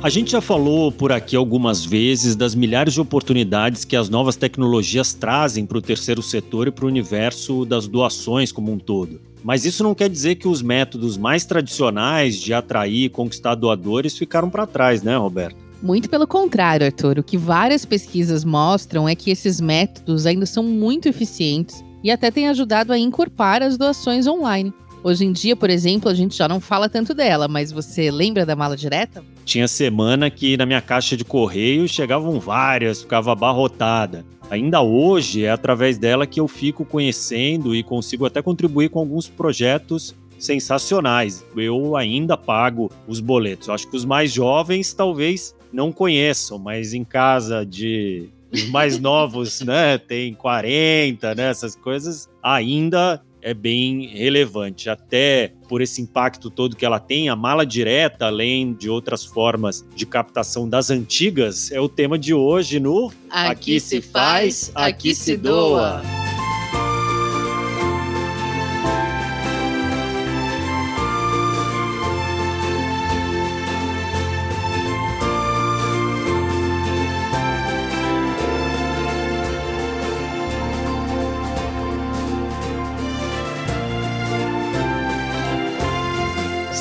A gente já falou por aqui algumas vezes das milhares de oportunidades que as novas tecnologias trazem para o terceiro setor e para o universo das doações como um todo. Mas isso não quer dizer que os métodos mais tradicionais de atrair e conquistar doadores ficaram para trás, né, Roberto? Muito pelo contrário, Arthur. O que várias pesquisas mostram é que esses métodos ainda são muito eficientes e até têm ajudado a encorpar as doações online. Hoje em dia, por exemplo, a gente já não fala tanto dela, mas você lembra da mala direta? Tinha semana que na minha caixa de correio chegavam várias, ficava abarrotada. Ainda hoje é através dela que eu fico conhecendo e consigo até contribuir com alguns projetos sensacionais. Eu ainda pago os boletos. Eu acho que os mais jovens talvez não conheçam, mas em casa de os mais novos, né, tem 40, né, essas coisas, ainda é bem relevante. Até por esse impacto todo que ela tem, a mala direta, além de outras formas de captação das antigas, é o tema de hoje no Aqui, aqui se faz, aqui se doa.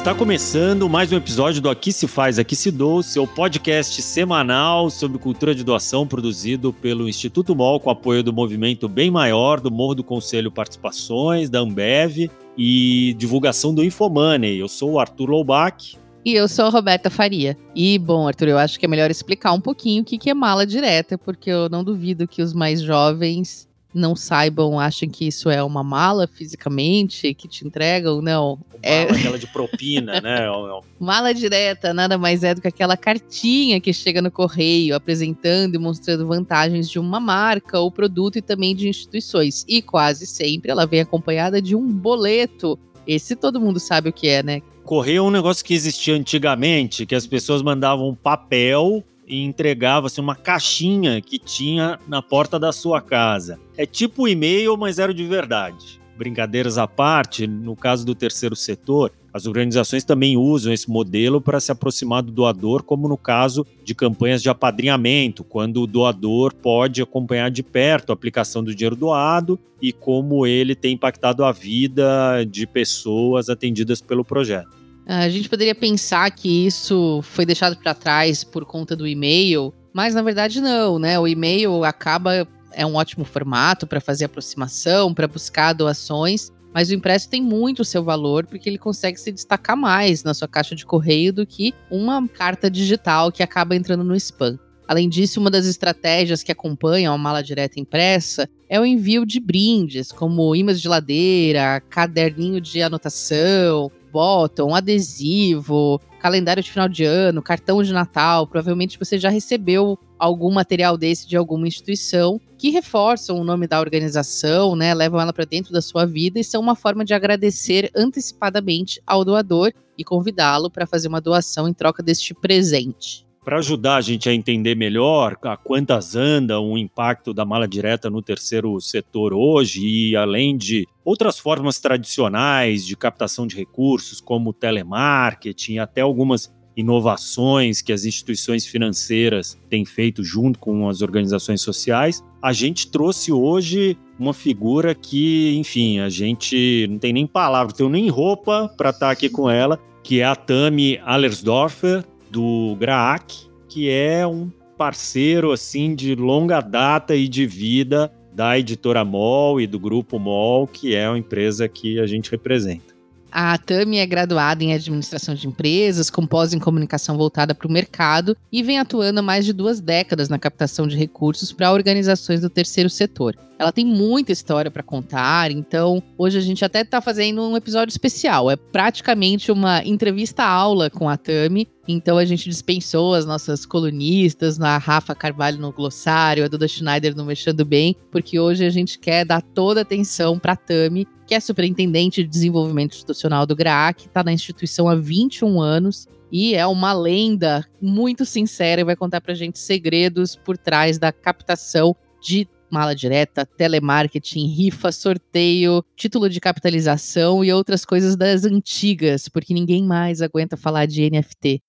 Está começando mais um episódio do Aqui Se Faz, Aqui Se Dou, seu podcast semanal sobre cultura de doação produzido pelo Instituto MOL com apoio do movimento Bem Maior, do Morro do Conselho Participações, da Ambev e divulgação do Infomoney. Eu sou o Arthur Loubach. E eu sou a Roberta Faria. E, bom, Arthur, eu acho que é melhor explicar um pouquinho o que é mala direta, porque eu não duvido que os mais jovens não saibam, achem que isso é uma mala fisicamente, que te entregam, não. É mala, é aquela de propina, né? mala direta nada mais é do que aquela cartinha que chega no correio apresentando e mostrando vantagens de uma marca ou produto e também de instituições. E quase sempre ela vem acompanhada de um boleto. Esse todo mundo sabe o que é, né? Correio é um negócio que existia antigamente, que as pessoas mandavam papel e entregava assim, uma caixinha que tinha na porta da sua casa. É tipo e-mail, mas era de verdade. Brincadeiras à parte, no caso do terceiro setor, as organizações também usam esse modelo para se aproximar do doador, como no caso de campanhas de apadrinhamento, quando o doador pode acompanhar de perto a aplicação do dinheiro doado e como ele tem impactado a vida de pessoas atendidas pelo projeto. A gente poderia pensar que isso foi deixado para trás por conta do e-mail, mas na verdade não, né? O e-mail acaba é um ótimo formato para fazer aproximação, para buscar doações, mas o impresso tem muito seu valor porque ele consegue se destacar mais na sua caixa de correio do que uma carta digital que acaba entrando no spam. Além disso, uma das estratégias que acompanham a mala direta impressa é o envio de brindes, como imãs de ladeira, caderninho de anotação, bottom, adesivo, calendário de final de ano, cartão de Natal. Provavelmente você já recebeu algum material desse de alguma instituição que reforçam o nome da organização, né? Levam ela para dentro da sua vida e são uma forma de agradecer antecipadamente ao doador e convidá-lo para fazer uma doação em troca deste presente para ajudar a gente a entender melhor a quantas anda o impacto da mala direta no terceiro setor hoje e além de outras formas tradicionais de captação de recursos, como telemarketing, até algumas inovações que as instituições financeiras têm feito junto com as organizações sociais, a gente trouxe hoje uma figura que, enfim, a gente não tem nem palavra, não tem nem roupa para estar tá aqui com ela, que é a Tami Allersdorfer, do Graac, que é um parceiro assim de longa data e de vida da editora MOL e do grupo MOL, que é uma empresa que a gente representa. A Tami é graduada em administração de empresas, com pós em comunicação voltada para o mercado e vem atuando há mais de duas décadas na captação de recursos para organizações do terceiro setor. Ela tem muita história para contar, então hoje a gente até está fazendo um episódio especial. É praticamente uma entrevista-aula com a Tami. Então a gente dispensou as nossas colunistas, a Rafa Carvalho no Glossário, a Duda Schneider no Mexendo Bem, porque hoje a gente quer dar toda a atenção para a Tami, que é superintendente de desenvolvimento institucional do GRAAC, está na instituição há 21 anos e é uma lenda muito sincera e vai contar para gente segredos por trás da captação de mala direta, telemarketing, rifa, sorteio, título de capitalização e outras coisas das antigas, porque ninguém mais aguenta falar de NFT.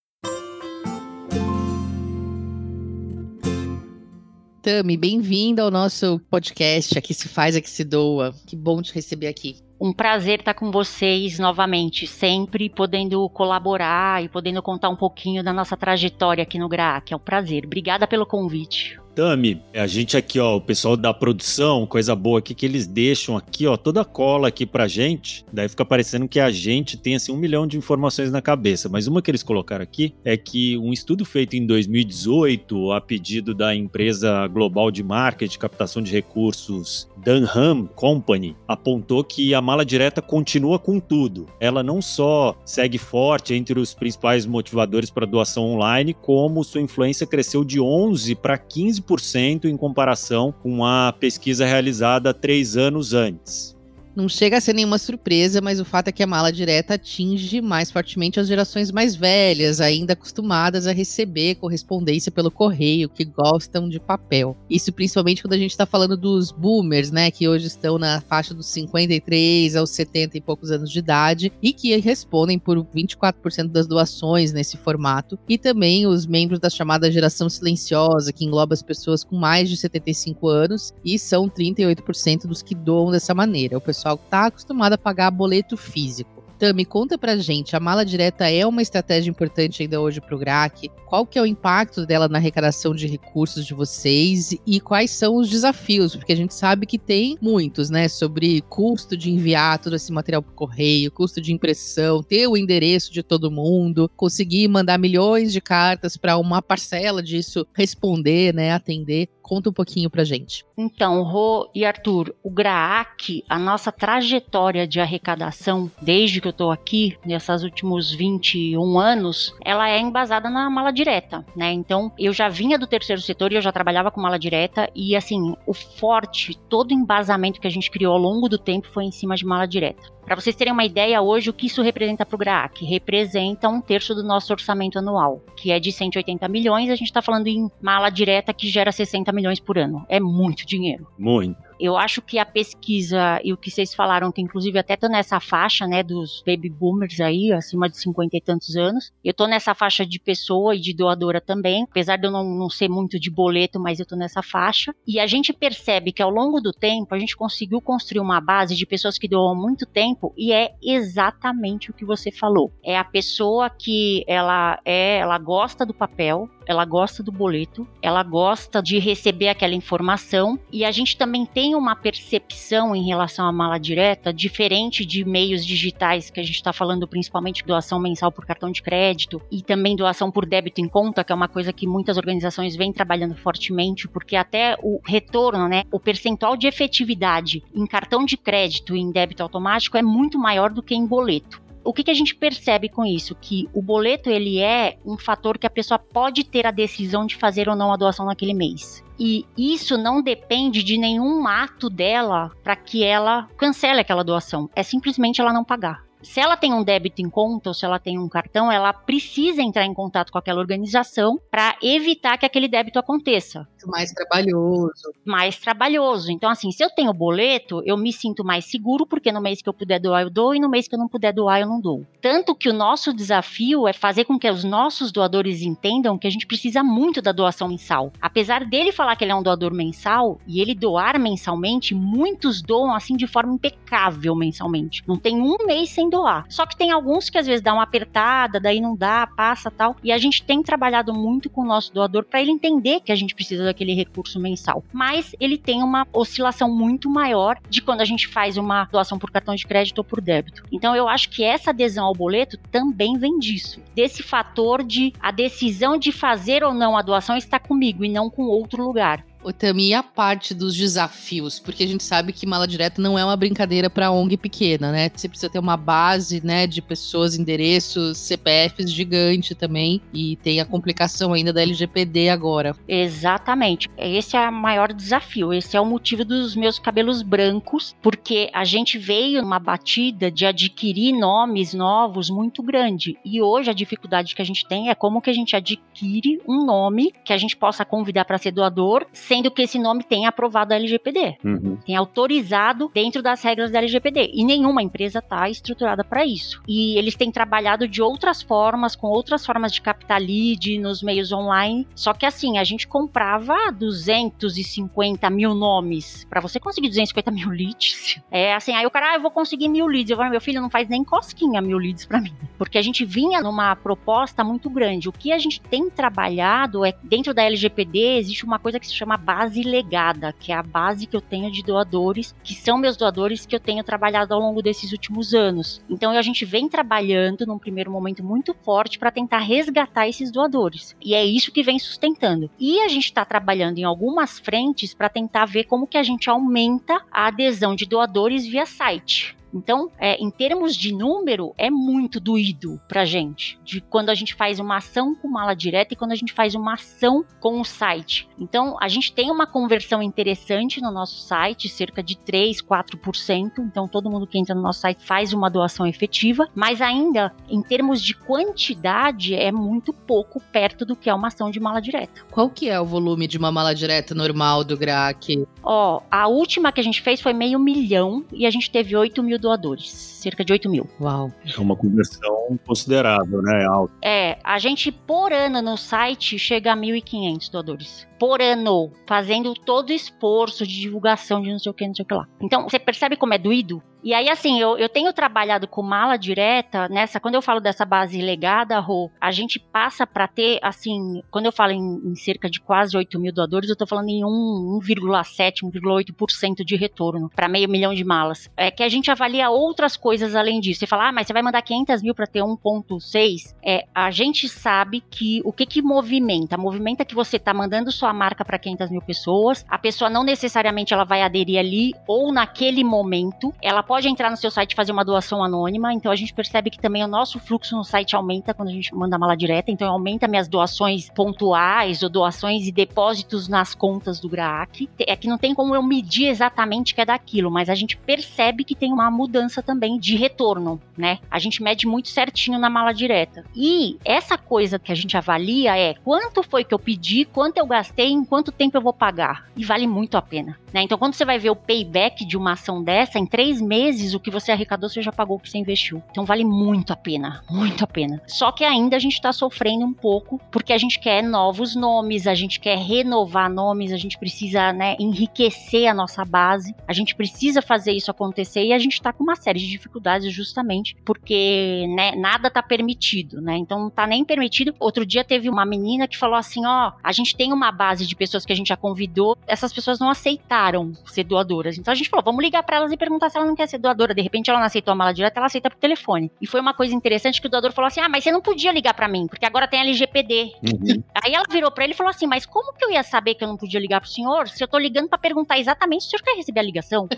Tami, bem-vinda ao nosso podcast Aqui se faz, aqui se doa. Que bom te receber aqui. Um prazer estar com vocês novamente, sempre podendo colaborar e podendo contar um pouquinho da nossa trajetória aqui no GRAAC. É um prazer. Obrigada pelo convite. Tami, a gente aqui, ó, o pessoal da produção, coisa boa aqui que eles deixam aqui, ó, toda a cola aqui pra gente. Daí fica parecendo que a gente tem assim um milhão de informações na cabeça. Mas uma que eles colocaram aqui é que um estudo feito em 2018, a pedido da empresa global de marketing captação de recursos Dunham Company, apontou que a mala direta continua com tudo. Ela não só segue forte entre os principais motivadores para doação online, como sua influência cresceu de 11 para 15 15% em comparação com a pesquisa realizada três anos antes. Não chega a ser nenhuma surpresa, mas o fato é que a mala direta atinge mais fortemente as gerações mais velhas, ainda acostumadas a receber correspondência pelo correio, que gostam de papel. Isso principalmente quando a gente está falando dos boomers, né, que hoje estão na faixa dos 53 aos 70 e poucos anos de idade e que respondem por 24% das doações nesse formato, e também os membros da chamada geração silenciosa, que engloba as pessoas com mais de 75 anos e são 38% dos que doam dessa maneira. O pessoal pessoal está acostumado a pagar boleto físico. Tami, conta pra gente, a mala direta é uma estratégia importante ainda hoje pro GRAC? Qual que é o impacto dela na arrecadação de recursos de vocês e quais são os desafios? Porque a gente sabe que tem muitos, né? Sobre custo de enviar todo esse material por correio, custo de impressão, ter o endereço de todo mundo, conseguir mandar milhões de cartas para uma parcela disso responder, né? Atender. Conta um pouquinho pra gente. Então, Rô e Arthur, o GRAAC, a nossa trajetória de arrecadação, desde que eu estou aqui, nesses últimos 21 anos, ela é embasada na mala direta, né? Então, eu já vinha do terceiro setor e eu já trabalhava com mala direta e, assim, o forte, todo o embasamento que a gente criou ao longo do tempo foi em cima de mala direta. Para vocês terem uma ideia, hoje o que isso representa para o GRAAC? Representa um terço do nosso orçamento anual, que é de 180 milhões. A gente está falando em mala direta que gera 60 milhões por ano. É muito dinheiro. Muito. Eu acho que a pesquisa e o que vocês falaram, que inclusive até tô nessa faixa, né, dos baby boomers aí, acima de 50 e tantos anos. Eu tô nessa faixa de pessoa e de doadora também, apesar de eu não, não ser muito de boleto, mas eu tô nessa faixa. E a gente percebe que ao longo do tempo a gente conseguiu construir uma base de pessoas que doam muito tempo e é exatamente o que você falou. É a pessoa que ela é, ela gosta do papel, ela gosta do boleto, ela gosta de receber aquela informação e a gente também tem uma percepção em relação à mala direta diferente de meios digitais que a gente está falando principalmente doação mensal por cartão de crédito e também doação por débito em conta, que é uma coisa que muitas organizações vêm trabalhando fortemente, porque até o retorno, né, o percentual de efetividade em cartão de crédito e em débito automático é muito maior do que em boleto o que, que, a gente percebe com isso? Que o boleto ele é um fator que a pessoa pode ter a decisão de fazer ou não a doação naquele mês. E isso não depende de nenhum ato dela para que ela cancele aquela doação. É simplesmente ela não pagar se ela tem um débito em conta ou se ela tem um cartão, ela precisa entrar em contato com aquela organização para evitar que aquele débito aconteça. Mais trabalhoso. Mais trabalhoso. Então, assim, se eu tenho boleto, eu me sinto mais seguro, porque no mês que eu puder doar, eu dou, e no mês que eu não puder doar, eu não dou. Tanto que o nosso desafio é fazer com que os nossos doadores entendam que a gente precisa muito da doação mensal. Apesar dele falar que ele é um doador mensal e ele doar mensalmente, muitos doam assim de forma impecável mensalmente. Não tem um mês sem doar. Só que tem alguns que às vezes dá uma apertada, daí não dá, passa tal. E a gente tem trabalhado muito com o nosso doador para ele entender que a gente precisa daquele recurso mensal. Mas ele tem uma oscilação muito maior de quando a gente faz uma doação por cartão de crédito ou por débito. Então eu acho que essa adesão ao boleto também vem disso, desse fator de a decisão de fazer ou não a doação está comigo e não com outro lugar. Tami, e a parte dos desafios? Porque a gente sabe que mala direta não é uma brincadeira para ONG pequena, né? Você precisa ter uma base, né, de pessoas, endereços, CPFs gigante também. E tem a complicação ainda da LGPD agora. Exatamente. Esse é o maior desafio. Esse é o motivo dos meus cabelos brancos, porque a gente veio numa batida de adquirir nomes novos muito grande. E hoje a dificuldade que a gente tem é como que a gente adquire um nome que a gente possa convidar para ser doador sem sendo que esse nome tem aprovado a LGPD, Uhum. tem autorizado dentro das regras da LGPD. E nenhuma empresa está estruturada para isso. E eles têm trabalhado de outras formas, com outras formas de captar lead nos meios online. Só que assim, a gente comprava 250 mil nomes. Para você conseguir 250 mil leads, é assim, aí o cara, ah, eu vou conseguir mil leads. Eu falo, meu filho, não faz nem cosquinha mil leads para mim. Porque a gente vinha numa proposta muito grande. O que a gente tem trabalhado é, dentro da LGPD, existe uma coisa que se chama base legada, que é a base que eu tenho de doadores, que são meus doadores que eu tenho trabalhado ao longo desses últimos anos. Então a gente vem trabalhando num primeiro momento muito forte para tentar resgatar esses doadores. E é isso que vem sustentando. E a gente está trabalhando em algumas frentes para tentar ver como que a gente aumenta a adesão de doadores via site. Então, é, em termos de número, é muito doído pra gente. De quando a gente faz uma ação com mala direta e quando a gente faz uma ação com o site. Então, a gente tem uma conversão interessante no nosso site, cerca de 3, 4%. Então, todo mundo que entra no nosso site faz uma doação efetiva. Mas ainda, em termos de quantidade, é muito pouco perto do que é uma ação de mala direta. Qual que é o volume de uma mala direta normal do GRAC? Ó, a última que a gente fez foi meio milhão e a gente teve 8 mil doadores, cerca de 8 mil. Uau. É uma conversão considerável, né? Alta. É, a gente por ano no site chega a 1.500 doadores. Por ano, fazendo todo o esforço de divulgação de não sei o que, não sei o que lá. Então, você percebe como é doído? E aí, assim, eu, eu tenho trabalhado com mala direta nessa. Quando eu falo dessa base legada, Rô, a gente passa para ter, assim, quando eu falo em, em, cerca de quase 8 mil doadores, eu tô falando em 1,7, 1,8% de retorno para meio milhão de malas. É que a gente avalia outras coisas além disso. Você fala, ah, mas você vai mandar 500 mil para ter 1,6? É, a gente sabe que o que que movimenta? Movimenta que você tá mandando sua marca para 500 mil pessoas, a pessoa não necessariamente ela vai aderir ali ou naquele momento, ela pode entrar no seu site e fazer uma doação anônima, então a gente percebe que também o nosso fluxo no site aumenta quando a gente manda mala direta, então aumenta minhas doações pontuais ou doações e depósitos nas contas do GRAAC. É que não tem como eu medir exatamente que é daquilo, mas a gente percebe que tem uma mudança também de retorno, né? A gente mede muito certinho na mala direta. E essa coisa que a gente avalia é quanto foi que eu pedi, quanto eu gastei, em quanto tempo eu vou pagar. E vale muito a pena, né? Então quando você vai ver o payback de uma ação dessa, em três meses o que você arrecadou, você já pagou o que você investiu. Então vale muito a pena, muito a pena. Só que ainda a gente está sofrendo um pouco, porque a gente quer novos nomes, a gente quer renovar nomes, a gente precisa, né, enriquecer a nossa base, a gente precisa fazer isso acontecer e a gente está com uma série de dificuldades justamente porque, né, nada tá permitido, né? Então não tá nem permitido. Outro dia teve uma menina que falou assim, ó, a gente tem uma base de pessoas que a gente já convidou, essas pessoas não aceitaram ser doadoras. Então a gente falou, vamos ligar para elas e perguntar se ela não quer ser doadora. De repente ela não aceitou a mala direta, ela aceita por telefone. E foi uma coisa interessante que o doador falou assim: "Ah, mas você não podia ligar para mim, porque agora tem LGPD". Uhum. Aí ela virou para ele e falou assim: "Mas como que eu ia saber que eu não podia ligar pro senhor se eu tô ligando para perguntar exatamente se o senhor quer receber a ligação?"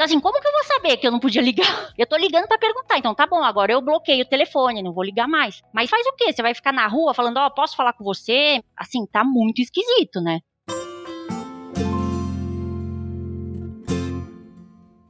Então, assim, como que eu vou saber que eu não podia ligar? Eu tô ligando para perguntar. Então, tá bom, agora eu bloqueio o telefone, não vou ligar mais. Mas faz o quê? Você vai ficar na rua falando, ó, oh, posso falar com você? Assim, tá muito esquisito, né?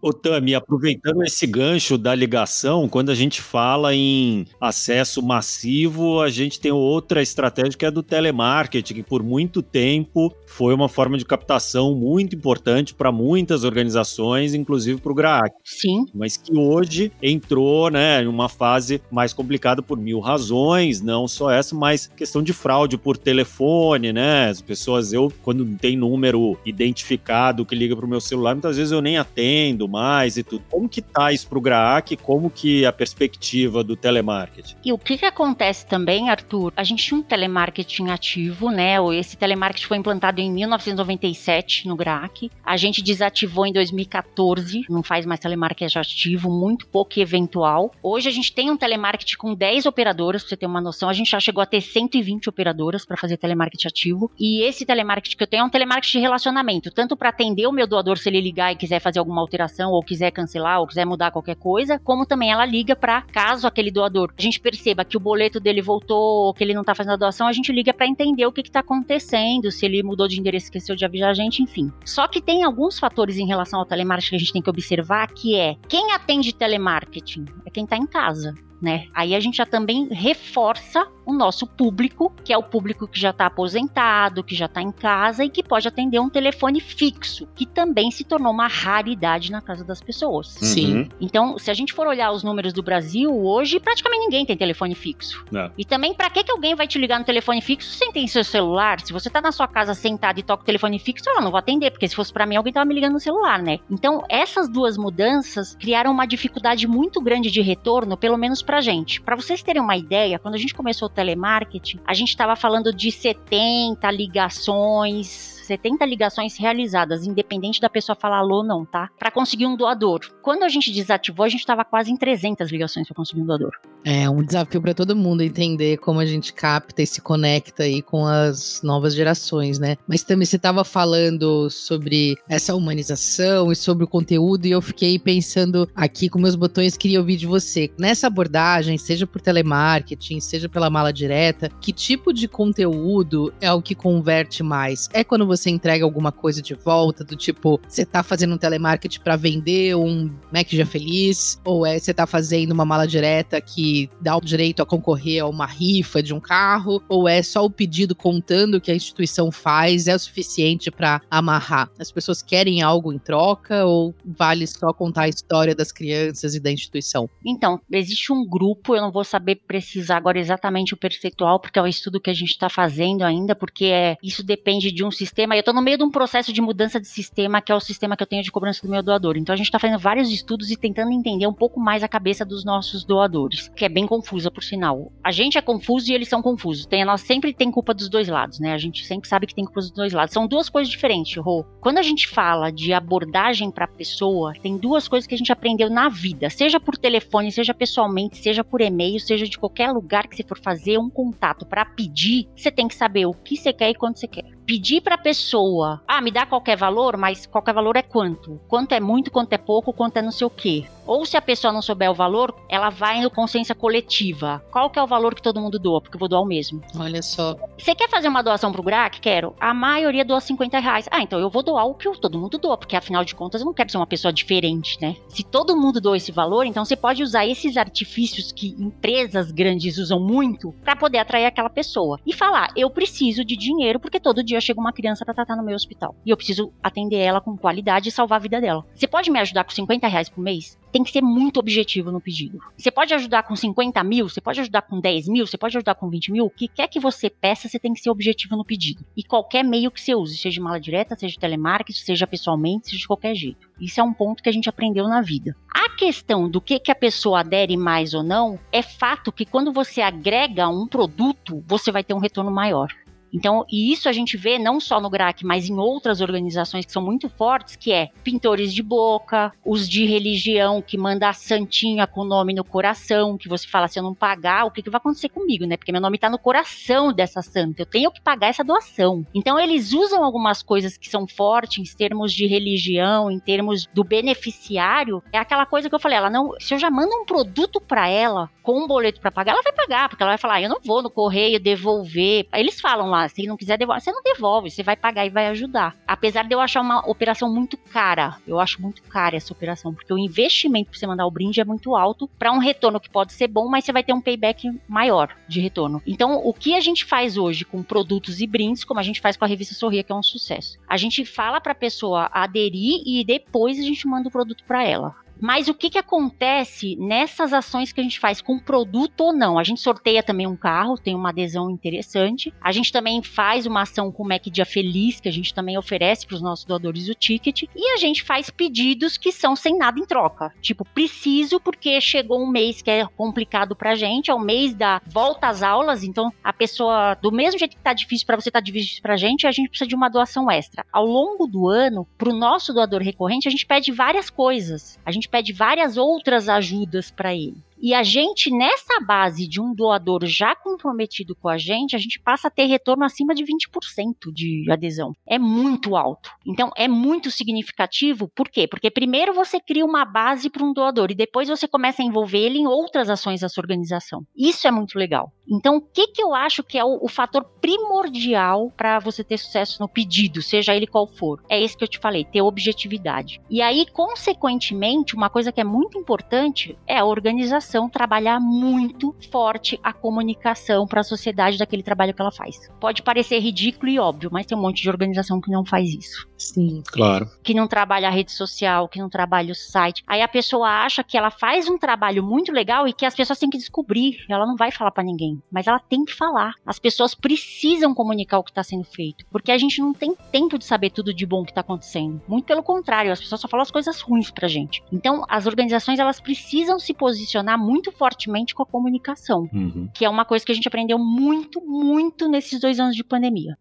Ô Tami, aproveitando esse gancho da ligação, quando a gente fala em acesso massivo, a gente tem outra estratégia que é do telemarketing, que por muito tempo foi uma forma de captação muito importante para muitas organizações, inclusive para o GRAAC. Sim. Mas que hoje entrou né, em uma fase mais complicada por mil razões, não só essa, mas questão de fraude por telefone, né? As pessoas, eu, quando tem número identificado que liga para o meu celular, muitas vezes eu nem atendo mais e tudo. Como que tá isso pro GRAAC? Como que a perspectiva do telemarketing? E o que que acontece também, Arthur? A gente tinha um telemarketing ativo, né? Esse telemarketing foi implantado em 1997 no GRAAC. A gente desativou em 2014, não faz mais telemarketing ativo, muito pouco e eventual. Hoje a gente tem um telemarketing com 10 operadoras, pra você ter uma noção. A gente já chegou a ter 120 operadoras para fazer telemarketing ativo. E esse telemarketing que eu tenho é um telemarketing de relacionamento, tanto para atender o meu doador se ele ligar e quiser fazer alguma alteração ou quiser cancelar, ou quiser mudar qualquer coisa, como também ela liga para caso aquele doador a gente perceba que o boleto dele voltou, ou que ele não tá fazendo a doação, a gente liga para entender o que, que tá acontecendo, se ele mudou de endereço, esqueceu de avisar a gente, enfim. Só que tem alguns fatores em relação ao telemarketing que a gente tem que observar, que é quem atende telemarketing é quem tá em casa. Né? Aí a gente já também reforça o nosso público, que é o público que já está aposentado, que já está em casa e que pode atender um telefone fixo, que também se tornou uma raridade na casa das pessoas. Sim. Uhum. Então, se a gente for olhar os números do Brasil, hoje praticamente ninguém tem telefone fixo. É. E também, para que, que alguém vai te ligar no telefone fixo sem ter seu celular? Se você tá na sua casa sentado e toca o telefone fixo, eu não vou atender, porque se fosse para mim, alguém tava me ligando no celular, né? Então, essas duas mudanças criaram uma dificuldade muito grande de retorno, pelo menos pra gente. Para vocês terem uma ideia, quando a gente começou o telemarketing, a gente estava falando de 70 ligações 70 ligações realizadas, independente da pessoa falar alô ou não, tá? Para conseguir um doador. Quando a gente desativou, a gente estava quase em 300 ligações para conseguir um doador. É um desafio para todo mundo entender como a gente capta e se conecta aí com as novas gerações, né? Mas também você estava falando sobre essa humanização e sobre o conteúdo e eu fiquei pensando aqui com meus botões queria ouvir de você. Nessa abordagem, seja por telemarketing, seja pela mala direta, que tipo de conteúdo é o que converte mais? É quando você entrega alguma coisa de volta, do tipo, você tá fazendo um telemarketing para vender um Mac já feliz, ou é você tá fazendo uma mala direta que dá o direito a concorrer a uma rifa de um carro, ou é só o pedido contando que a instituição faz é o suficiente para amarrar? As pessoas querem algo em troca ou vale só contar a história das crianças e da instituição? Então, existe um grupo, eu não vou saber precisar agora exatamente o percentual, porque é o estudo que a gente está fazendo ainda, porque é, isso depende de um sistema. Eu estou no meio de um processo de mudança de sistema, que é o sistema que eu tenho de cobrança do meu doador. Então, a gente está fazendo vários estudos e tentando entender um pouco mais a cabeça dos nossos doadores, que é bem confusa, por sinal. A gente é confuso e eles são confusos. Tem, nós sempre tem culpa dos dois lados, né? A gente sempre sabe que tem culpa dos dois lados. São duas coisas diferentes, Rô. Quando a gente fala de abordagem para a pessoa, tem duas coisas que a gente aprendeu na vida, seja por telefone, seja pessoalmente, seja por e-mail, seja de qualquer lugar que você for fazer um contato para pedir, você tem que saber o que você quer e quando você quer. Pedir para a pessoa, ah, me dá qualquer valor, mas qualquer valor é quanto? Quanto é muito, quanto é pouco, quanto é não sei o quê. Ou se a pessoa não souber o valor, ela vai no consciência coletiva. Qual que é o valor que todo mundo doa? Porque eu vou doar o mesmo. Olha só. Você quer fazer uma doação pro GRAC? Quero. A maioria doa 50 reais. Ah, então eu vou doar o que todo mundo doa, porque afinal de contas eu não quero ser uma pessoa diferente, né? Se todo mundo doa esse valor, então você pode usar esses artifícios que empresas grandes usam muito para poder atrair aquela pessoa. E falar, eu preciso de dinheiro porque todo dia chega uma criança para tratar no meu hospital. E eu preciso atender ela com qualidade e salvar a vida dela. Você pode me ajudar com 50 reais por mês? Tem que ser muito objetivo no pedido. Você pode ajudar com 50 mil, você pode ajudar com 10 mil, você pode ajudar com 20 mil. O que quer que você peça, você tem que ser objetivo no pedido. E qualquer meio que você use, seja mala direta, seja telemarketing, seja pessoalmente, seja de qualquer jeito. Isso é um ponto que a gente aprendeu na vida. A questão do que, que a pessoa adere mais ou não, é fato que quando você agrega um produto, você vai ter um retorno maior. Então, e isso a gente vê não só no GRAC, mas em outras organizações que são muito fortes, que é pintores de boca, os de religião que manda a santinha com o nome no coração, que você fala, se eu não pagar, o que, que vai acontecer comigo, né? Porque meu nome tá no coração dessa santa, eu tenho que pagar essa doação. Então, eles usam algumas coisas que são fortes em termos de religião, em termos do beneficiário. É aquela coisa que eu falei, ela não, se eu já mando um produto para ela com um boleto para pagar, ela vai pagar, porque ela vai falar, ah, eu não vou no correio devolver. Eles falam lá, se não quiser devolver, você não devolve, você vai pagar e vai ajudar. Apesar de eu achar uma operação muito cara, eu acho muito cara essa operação, porque o investimento para você mandar o brinde é muito alto para um retorno que pode ser bom, mas você vai ter um payback maior de retorno. Então, o que a gente faz hoje com produtos e brindes, como a gente faz com a revista Sorria, que é um sucesso? A gente fala para a pessoa aderir e depois a gente manda o produto para ela. Mas o que, que acontece nessas ações que a gente faz com produto ou não? A gente sorteia também um carro, tem uma adesão interessante. A gente também faz uma ação com o Mac Dia Feliz, que a gente também oferece para os nossos doadores o ticket. E a gente faz pedidos que são sem nada em troca. Tipo, preciso porque chegou um mês que é complicado pra gente, é o mês da volta às aulas. Então, a pessoa, do mesmo jeito que tá difícil para você, tá difícil pra gente, a gente precisa de uma doação extra. Ao longo do ano, pro nosso doador recorrente, a gente pede várias coisas. A gente pede várias outras ajudas para ele. E a gente, nessa base de um doador já comprometido com a gente, a gente passa a ter retorno acima de 20% de adesão. É muito alto. Então, é muito significativo. Por quê? Porque primeiro você cria uma base para um doador e depois você começa a envolver ele em outras ações da sua organização. Isso é muito legal. Então, o que, que eu acho que é o, o fator primordial para você ter sucesso no pedido, seja ele qual for. É esse que eu te falei, ter objetividade. E aí, consequentemente, uma coisa que é muito importante é a organização trabalhar muito forte a comunicação para a sociedade daquele trabalho que ela faz. Pode parecer ridículo e óbvio, mas tem um monte de organização que não faz isso. Sim. Claro. Que não trabalha a rede social, que não trabalha o site. Aí a pessoa acha que ela faz um trabalho muito legal e que as pessoas têm que descobrir. Ela não vai falar para ninguém, mas ela tem que falar. As pessoas precisam comunicar o que está sendo feito, porque a gente não tem tempo de saber tudo de bom que está acontecendo. Muito pelo contrário, as pessoas só falam as coisas ruins pra gente. Então, as organizações elas precisam se posicionar muito fortemente com a comunicação, Uhum. que é uma coisa que a gente aprendeu muito, muito nesses dois anos de pandemia.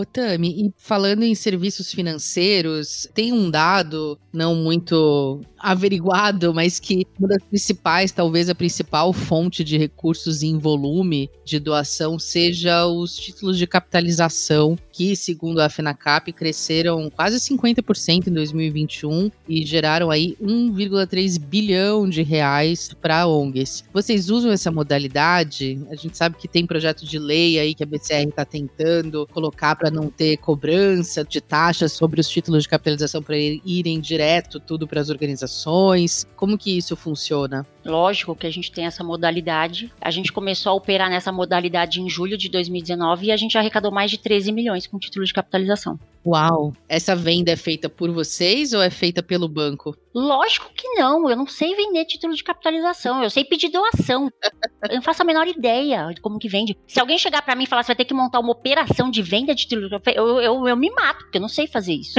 Ô, Tami, e falando em serviços financeiros, tem um dado não muito averiguado, mas que uma das principais, talvez a principal fonte de recursos em volume de doação seja os títulos de capitalização, que, segundo a FENACAP, cresceram quase 50% em 2021 e geraram aí 1,3 bilhão de reais para ONGs. Vocês usam essa modalidade? A gente sabe que tem projeto de lei aí que a BCR está tentando colocar para não ter cobrança de taxas sobre os títulos de capitalização para irem direto tudo para as organizações. Como que isso funciona? Lógico que a gente tem essa modalidade. A gente começou a operar nessa modalidade em julho de 2019 e a gente arrecadou mais de 13 milhões com título de capitalização. Uau! Essa venda é feita por vocês ou é feita pelo banco? Lógico que não, eu não sei vender título de capitalização, eu sei pedir doação. Eu não faço a menor ideia de como que vende. Se alguém chegar para mim e falar, você vai ter que montar uma operação de venda de título eu, eu, eu me mato, porque eu não sei fazer isso.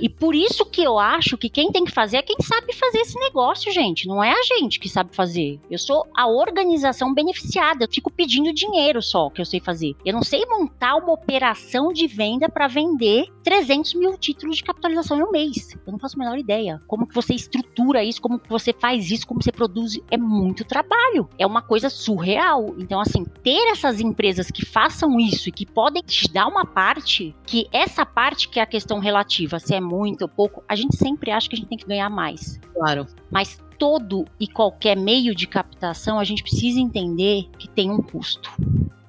e por isso que eu acho que quem tem que fazer é quem sabe fazer esse negócio, gente. Não é a gente que sabe fazer. Eu sou a organização beneficiada, eu fico pedindo dinheiro só que eu sei fazer. Eu não sei montar uma operação de venda para vender 300 mil títulos de capitalização em um mês. Eu não faço a menor ideia. Como que você estrutura isso, como que você faz isso, como você produz, é muito trabalho. É uma coisa surreal. Então, assim, ter essas empresas que façam isso e que podem te dar uma parte, que essa parte que é a questão relativa, se é muito ou pouco, a gente sempre acha que a gente tem que ganhar mais. Claro. Mas todo e qualquer meio de captação, a gente precisa entender que tem um custo.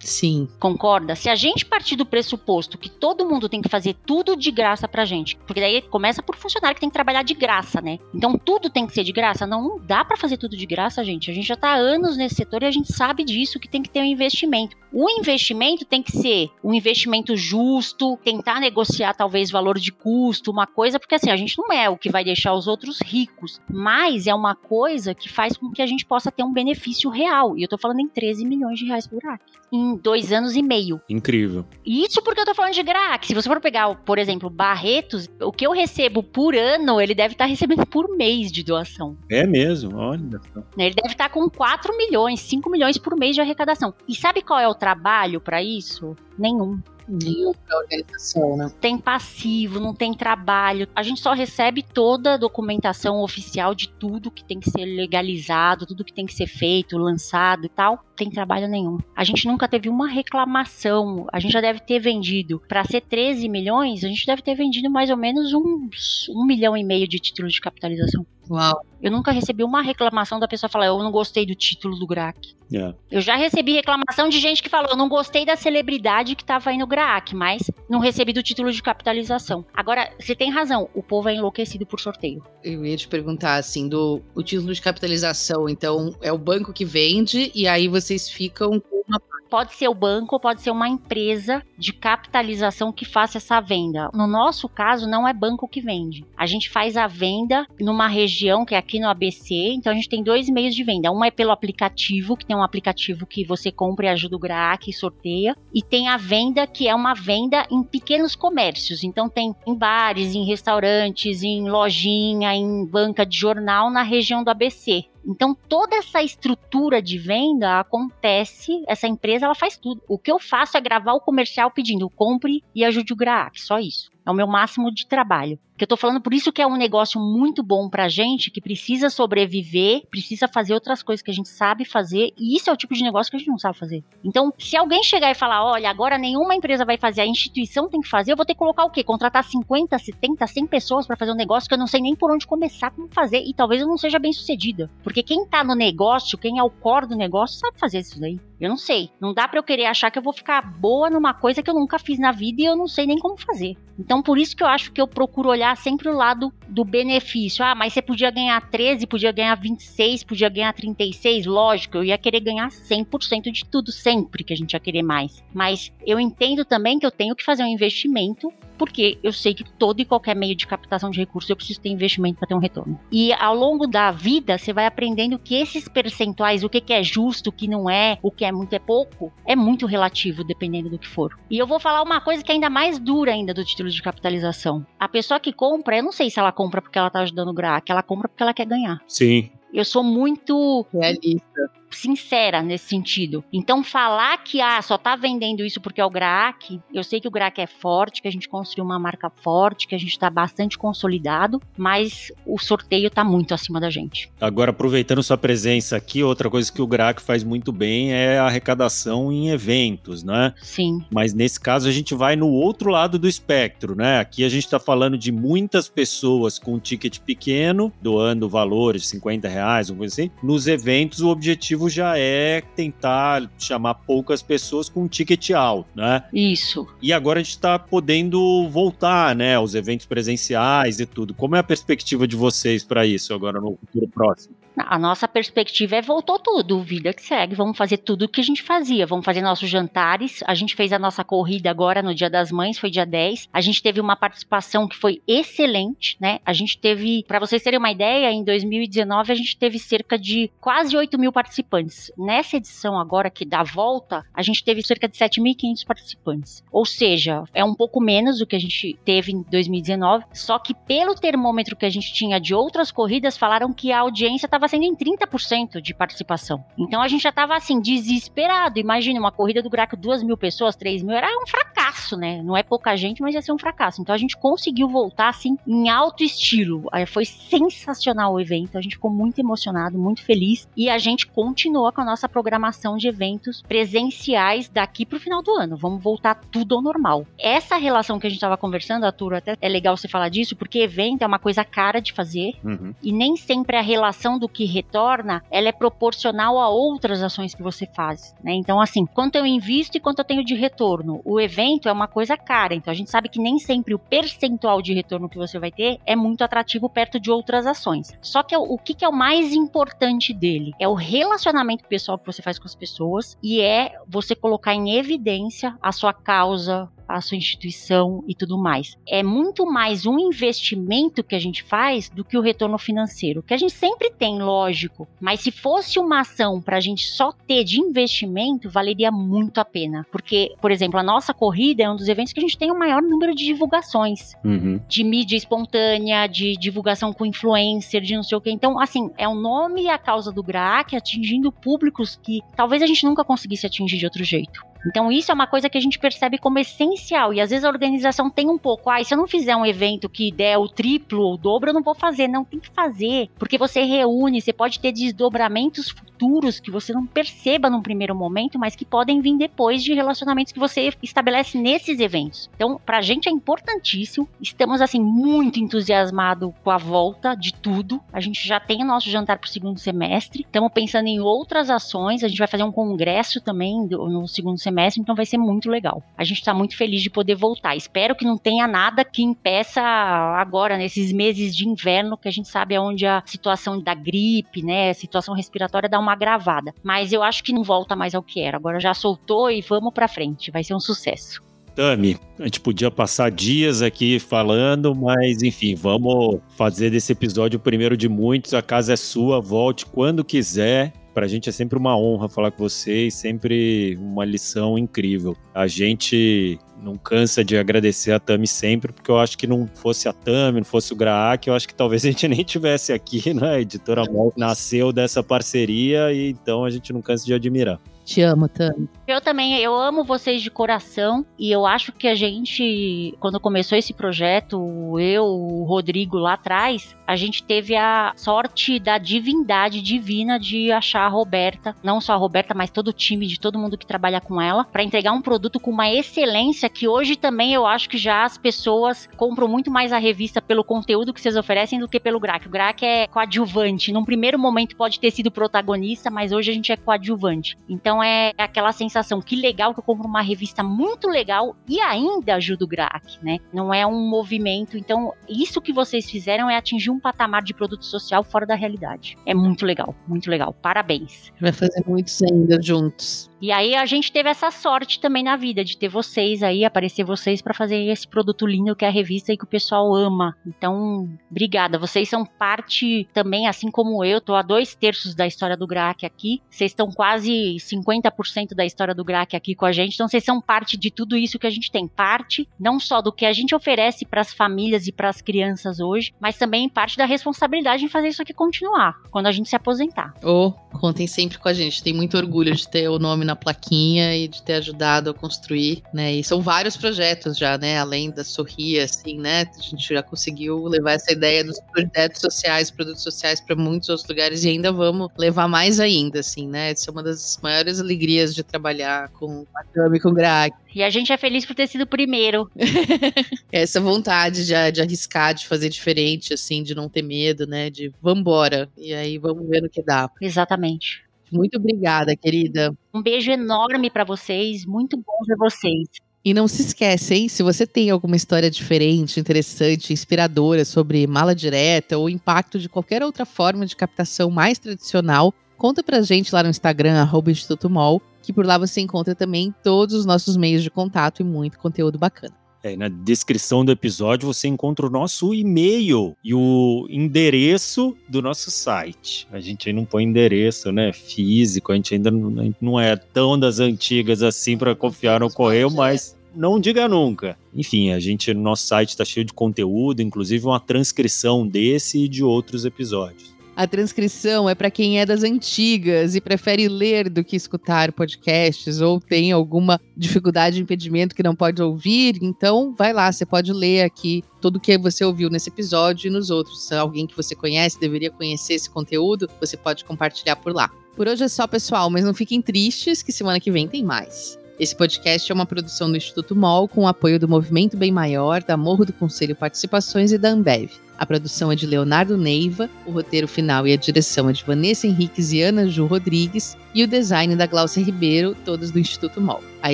Sim. Concorda? Se a gente partir do pressuposto que todo mundo tem que fazer tudo de graça pra gente, porque daí começa por funcionário que tem que trabalhar de graça, né? Então tudo tem que ser de graça? Não, não dá pra fazer tudo de graça, gente. A gente já tá há anos nesse setor e a gente sabe disso, que tem que ter um investimento. O investimento tem que ser um investimento justo, tentar negociar talvez valor de custo, uma coisa, porque assim, a gente não é o que vai deixar os outros ricos, mas é uma coisa que faz com que a gente possa ter um benefício real. E eu tô falando em 13 milhões de reais por GRAC. Em dois anos e meio. Incrível. Isso porque eu tô falando de GRAC. Se você for pegar, por exemplo, Barretos, o que eu recebo por ano, ele deve estar recebendo por mês de doação. É mesmo, olha. só. Ele deve estar com 4 milhões, 5 milhões por mês de arrecadação. E sabe qual é o trabalho para isso? Nenhum. Nenhum pra organização, né? tem passivo, não tem trabalho. A gente só recebe toda a documentação oficial de tudo que tem que ser legalizado, tudo que tem que ser feito, lançado e tal. Tem trabalho nenhum. A gente nunca teve uma reclamação. A gente já deve ter vendido, para ser 13 milhões, a gente deve ter vendido mais ou menos uns um milhão e meio de títulos de capitalização. Uau. Eu nunca recebi uma reclamação da pessoa falar, eu não gostei do título do GRAC. É. Eu já recebi reclamação de gente que falou, eu não gostei da celebridade que tava aí no GRAAC, mas não recebi do título de capitalização. Agora, você tem razão, o povo é enlouquecido por sorteio. Eu ia te perguntar, assim, do o título de capitalização. Então, é o banco que vende e aí vocês ficam com uma Pode ser o banco ou pode ser uma empresa de capitalização que faça essa venda. No nosso caso, não é banco que vende. A gente faz a venda numa região que é aqui no ABC, então a gente tem dois meios de venda. Um é pelo aplicativo, que tem um aplicativo que você compra e ajuda o GRAAC e sorteia. E tem a venda, que é uma venda em pequenos comércios. Então tem em bares, em restaurantes, em lojinha, em banca de jornal na região do ABC. Então toda essa estrutura de venda acontece, essa empresa ela faz tudo. O que eu faço é gravar o comercial pedindo compre e ajude o GRAAC, só isso. É o meu máximo de trabalho. Que eu tô falando por isso que é um negócio muito bom pra gente, que precisa sobreviver, precisa fazer outras coisas que a gente sabe fazer, e isso é o tipo de negócio que a gente não sabe fazer. Então, se alguém chegar e falar, olha, agora nenhuma empresa vai fazer, a instituição tem que fazer, eu vou ter que colocar o quê? Contratar 50, 70, 100 pessoas para fazer um negócio que eu não sei nem por onde começar, como fazer, e talvez eu não seja bem sucedida. Porque quem tá no negócio, quem é o core do negócio, sabe fazer isso daí. Eu não sei. Não dá para eu querer achar que eu vou ficar boa numa coisa que eu nunca fiz na vida e eu não sei nem como fazer. Então, por isso que eu acho que eu procuro olhar sempre o lado do benefício. Ah, mas você podia ganhar 13, podia ganhar 26, podia ganhar 36. Lógico, eu ia querer ganhar 100% de tudo sempre que a gente ia querer mais. Mas eu entendo também que eu tenho que fazer um investimento porque eu sei que todo e qualquer meio de captação de recursos eu preciso ter investimento para ter um retorno. E ao longo da vida, você vai aprendendo que esses percentuais, o que, que é justo, o que não é, o que é muito é pouco, é muito relativo dependendo do que for. E eu vou falar uma coisa que é ainda mais dura ainda do título de capitalização. A pessoa que compra, eu não sei se ela compra porque ela está ajudando o GRAC, ela compra porque ela quer ganhar. Sim. Eu sou muito realista sincera nesse sentido. Então, falar que ah, só tá vendendo isso porque é o GRAC, eu sei que o GRAC é forte, que a gente construiu uma marca forte, que a gente está bastante consolidado, mas o sorteio tá muito acima da gente. Agora, aproveitando sua presença aqui, outra coisa que o GRAC faz muito bem é a arrecadação em eventos, né? Sim. Mas nesse caso a gente vai no outro lado do espectro, né? Aqui a gente está falando de muitas pessoas com um ticket pequeno, doando valores, 50 reais, alguma coisa assim. Nos eventos, o objetivo objetivo já é tentar chamar poucas pessoas com um ticket alto, né? Isso. E agora a gente está podendo voltar, né, aos eventos presenciais e tudo. Como é a perspectiva de vocês para isso agora no futuro próximo? A nossa perspectiva é voltou tudo, vida que segue. Vamos fazer tudo o que a gente fazia. Vamos fazer nossos jantares. A gente fez a nossa corrida agora no Dia das Mães, foi dia 10. A gente teve uma participação que foi excelente, né? A gente teve, para vocês terem uma ideia, em 2019 a gente teve cerca de quase 8 mil participantes. Nessa edição agora que dá volta, a gente teve cerca de 7.500 participantes. Ou seja, é um pouco menos do que a gente teve em 2019. Só que pelo termômetro que a gente tinha de outras corridas, falaram que a audiência estava sendo em 30% de participação. Então a gente já estava assim, desesperado. Imagina uma corrida do Graco, duas mil pessoas, três mil, era um fracasso, né? Não é pouca gente, mas ia ser um fracasso. Então a gente conseguiu voltar assim em alto estilo. Foi sensacional o evento, a gente ficou muito emocionado, muito feliz. E a gente continua com a nossa programação de eventos presenciais daqui para o final do ano. Vamos voltar tudo ao normal. Essa relação que a gente estava conversando, Arthur, até é legal você falar disso, porque evento é uma coisa cara de fazer Uhum. e nem sempre a relação do que retorna ela é proporcional a outras ações que você faz, né? Então, assim, quanto eu invisto e quanto eu tenho de retorno. O evento é uma coisa cara, então a gente sabe que nem sempre o percentual de retorno que você vai ter é muito atrativo perto de outras ações. Só que o que, que é o mais importante dele? É o relacionamento pessoal que você faz com as pessoas e é você colocar em evidência a sua causa, a sua instituição e tudo mais. É muito mais um investimento que a gente faz do que o retorno financeiro, que a gente sempre tem, lógico, mas se fosse uma ação para a gente só ter de investimento, valeria muito a pena. Porque, por exemplo, a nossa corrida é um dos eventos que a gente tem o maior número de divulgações, Uhum. de mídia espontânea, de divulgação com influencer, de não sei o que. Então, assim, é o nome e a causa do GRAAC atingindo públicos que talvez a gente nunca conseguisse atingir de outro jeito. Então, isso é uma coisa que a gente percebe como essencial. E às vezes a organização tem um pouco, ah, se eu não fizer um evento que der o triplo ou o dobro, eu não vou fazer. Não, tem que fazer. Porque você reúne, você pode ter desdobramentos futuros que você não perceba num primeiro momento, mas que podem vir depois de relacionamentos que você estabelece nesses eventos. Então, pra gente é importantíssimo. Estamos, assim, muito entusiasmados com a volta de tudo. A gente já tem o nosso jantar pro segundo semestre. Estamos pensando em outras ações. A gente vai fazer um congresso também no segundo semestre, então vai ser muito legal. A gente tá muito feliz de poder voltar. Espero que não tenha nada que impeça agora, nesses meses de inverno, que a gente sabe é onde a situação da gripe, né, a situação respiratória dá uma agravada. Mas eu acho que não volta mais ao que era. Agora já soltou e vamos pra frente. Vai ser um sucesso. Tami, a gente podia passar dias aqui falando, mas enfim, vamos fazer desse episódio o primeiro de muitos. A casa é sua, volte quando quiser. Pra gente é sempre uma honra falar com vocês, sempre uma lição incrível. A gente não cansa de agradecer a Tami sempre, porque eu acho que não fosse a Tami, não fosse o Graak, eu acho que talvez a gente nem tivesse aqui, né? A editora Mol nasceu dessa parceria e então a gente não cansa de admirar. Te amo, Tami. Eu também, eu amo vocês de coração e eu acho que a gente, quando começou esse projeto, eu, o Rodrigo lá atrás, a gente teve a sorte da divindade divina de achar a Roberta, não só a Roberta, mas todo o time de todo mundo que trabalha com ela, para entregar um produto com uma excelência que hoje também eu acho que já as pessoas compram muito mais a revista pelo conteúdo que vocês oferecem do que pelo GRAC. O GRAC é coadjuvante. Num primeiro momento pode ter sido protagonista, mas hoje a gente é coadjuvante. Então é aquela sensação que legal que eu compro uma revista muito legal e ainda ajuda o GRAC, né? Não é um movimento. Então, isso que vocês fizeram é atingir um patamar de produto social fora da realidade. É muito legal, muito legal. Parabéns. Vai fazer muitos ainda juntos. E aí a gente teve essa sorte também na vida de ter vocês aí, aparecer vocês para fazer esse produto lindo que é a revista e que o pessoal ama. Então, obrigada. Vocês são parte também, assim como eu, tô a dois terços da história do GRAC aqui. Vocês estão quase 50% da história do GRAC aqui com a gente. Então, vocês são parte de tudo isso que a gente tem. Parte não só do que a gente oferece para as famílias e para as crianças hoje, mas também parte da responsabilidade em fazer isso aqui continuar quando a gente se aposentar. Oh, contem sempre com a gente. Tem muito orgulho de ter o nome na plaquinha e de ter ajudado a construir, né? E são vários projetos já, né? Além da Sorria, assim, né? A gente já conseguiu levar essa ideia dos projetos sociais, produtos sociais para muitos outros lugares e ainda vamos levar mais ainda, assim, né? Isso é uma das maiores alegrias de trabalhar com a Cami e com o Greg. E a gente é feliz por ter sido o primeiro. Essa vontade de, de arriscar, de fazer diferente, assim, de não ter medo, né? De vambora. E aí vamos ver no que dá. Exatamente. Muito obrigada, querida. Um beijo enorme para vocês. Muito bom ver vocês. E não se esquece, hein? Se você tem alguma história diferente, interessante, inspiradora sobre mala direta ou impacto de qualquer outra forma de captação mais tradicional, conta pra gente lá no Instagram, arroba Instituto Mol, que por lá você encontra também todos os nossos meios de contato e muito conteúdo bacana. É, na descrição do episódio você encontra o nosso e-mail e o endereço do nosso site. A gente aí não põe endereço, né, físico, a gente ainda não, não é tão das antigas assim para confiar no correio, mas não diga nunca. Enfim, a gente, nosso site está cheio de conteúdo, inclusive uma transcrição desse e de outros episódios. A transcrição é para quem é das antigas e prefere ler do que escutar podcasts ou tem alguma dificuldade, impedimento que não pode ouvir. Então, vai lá, você pode ler aqui tudo que você ouviu nesse episódio e nos outros. Se alguém que você conhece deveria conhecer esse conteúdo, você pode compartilhar por lá. Por hoje é só, pessoal, mas não fiquem tristes que semana que vem tem mais. Esse podcast é uma produção do Instituto MOL com o apoio do Movimento Bem Maior, da Morro do Conselho Participações e da Ambev. A produção é de Leonardo Neiva, o roteiro final e a direção é de Vanessa Henriques e Ana Ju Rodrigues, e o design da Glaucia Ribeiro, todos do Instituto MOL. A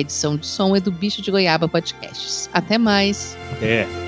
edição de som é do Bicho de Goiaba Podcasts. Até mais! É.